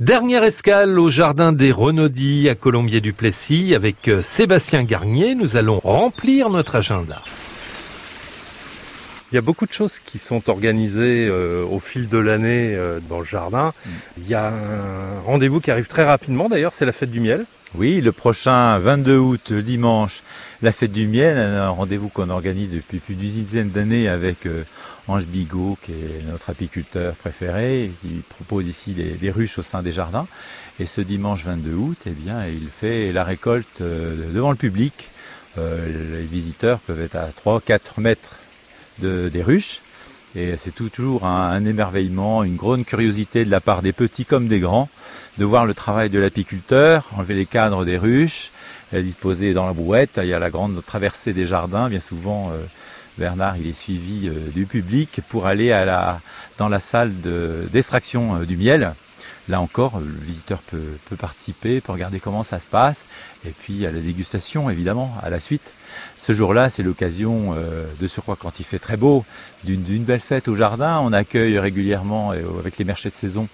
Dernière escale au jardin des Renaudis à Colombier-du-Plessis avec euh, Sébastien Garnier. Nous allons remplir notre agenda. Il y a beaucoup de choses qui sont organisées euh, au fil de l'année euh, dans le jardin. Mm. Il y a un rendez-vous qui arrive très rapidement d'ailleurs, c'est la fête du miel. Oui, le prochain 22 août, dimanche, la fête du miel, un rendez-vous qu'on organise depuis plus d'une dizaine d'années avec euh, Ange Bigot, qui est notre apiculteur préféré, qui propose ici des, ruches au sein des jardins. Et ce dimanche 22 août, eh bien, il fait la récolte devant le public. les visiteurs peuvent être à 3-4 mètres des ruches. Et c'est toujours un, émerveillement, une grande curiosité de la part des petits comme des grands de voir le travail de l'apiculteur, enlever les cadres des ruches, disposer dans la brouette. Il y a la grande traversée des jardins. Bien souvent, euh, Bernard il est suivi euh, du public pour aller à dans la salle d'extraction euh, du miel. Là encore, le visiteur peut, peut, participer, peut regarder comment ça se passe, et puis à la dégustation évidemment à la suite. Ce jour-là, c'est l'occasion, euh, de surcroît quand il fait très beau, d'une belle fête au jardin. On accueille régulièrement, avec les marchés de saison,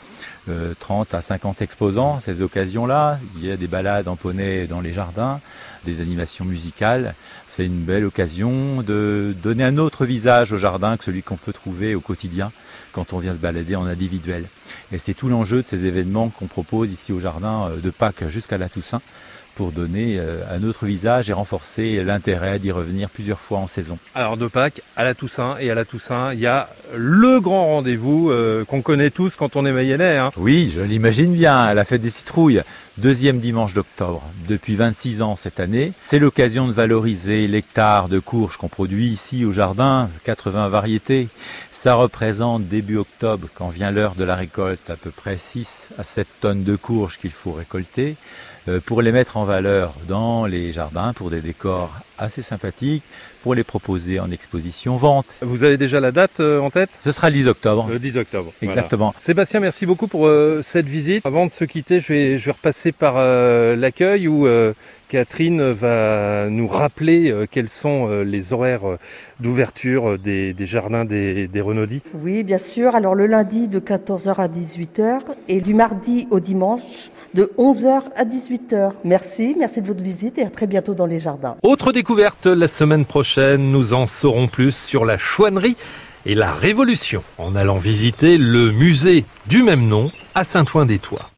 30 euh, à 50 exposants. Ces occasions-là, il y a des balades en poney dans les jardins, des animations musicales. C'est une belle occasion de donner un autre visage au jardin que celui qu'on peut trouver au quotidien quand on vient se balader en individuel. Et c'est tout l'enjeu de ces événements qu'on propose ici au jardin de Pâques jusqu'à la Toussaint pour donner euh, un autre visage et renforcer l'intérêt d'y revenir plusieurs fois en saison. Alors de Pâques à la Toussaint et à la Toussaint, il y a le grand rendez-vous euh, qu'on connaît tous quand on est mayennais. Hein. Oui, je l'imagine bien, la fête des citrouilles, deuxième dimanche d'octobre, depuis 26 ans cette année. C'est l'occasion de valoriser l'hectare de courges qu'on produit ici au jardin, 80 variétés. Ça représente début octobre, quand vient l'heure de la récolte, à peu près 6 à 7 tonnes de courges qu'il faut récolter. Euh, pour les mettre en valeur dans les jardins pour des décors assez sympathiques, pour les proposer en exposition vente. Vous avez déjà la date euh, en tête? Ce sera le 10 octobre. Le 10 octobre. Exactement. Sébastien, merci beaucoup pour euh, cette visite. Avant de se quitter, je vais, je vais repasser par l'accueil où Catherine va nous rappeler quels sont les horaires d'ouverture des, jardins des, des Renaudis? Oui, bien sûr. Alors le lundi de 14h à 18h et du mardi au dimanche de 11h à 18h. Merci, merci de votre visite et à très bientôt dans les jardins. Autre découverte la semaine prochaine, nous en saurons plus sur la chouannerie et la révolution en allant visiter le musée du même nom à Saint-Ouen-des-Tois.